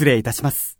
失礼いたします。